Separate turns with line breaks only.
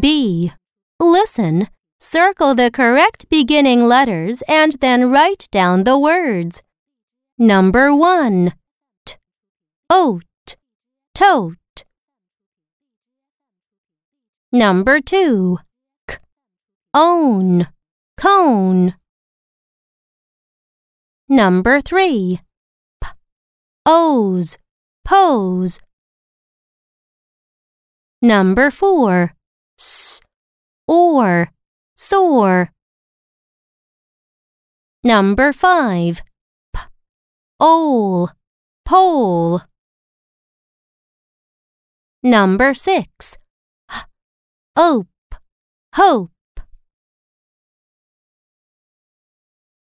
B. Listen, circle the correct beginning letters and then write down the words. Number 1. T. Oat. Tote. Number 2. K. Own. Cone. Number 3. P. O's. Pose. Number 4. S. Or. Sore. Number 5. P. Ole. Pole. Number 6. H. Ope. Hope.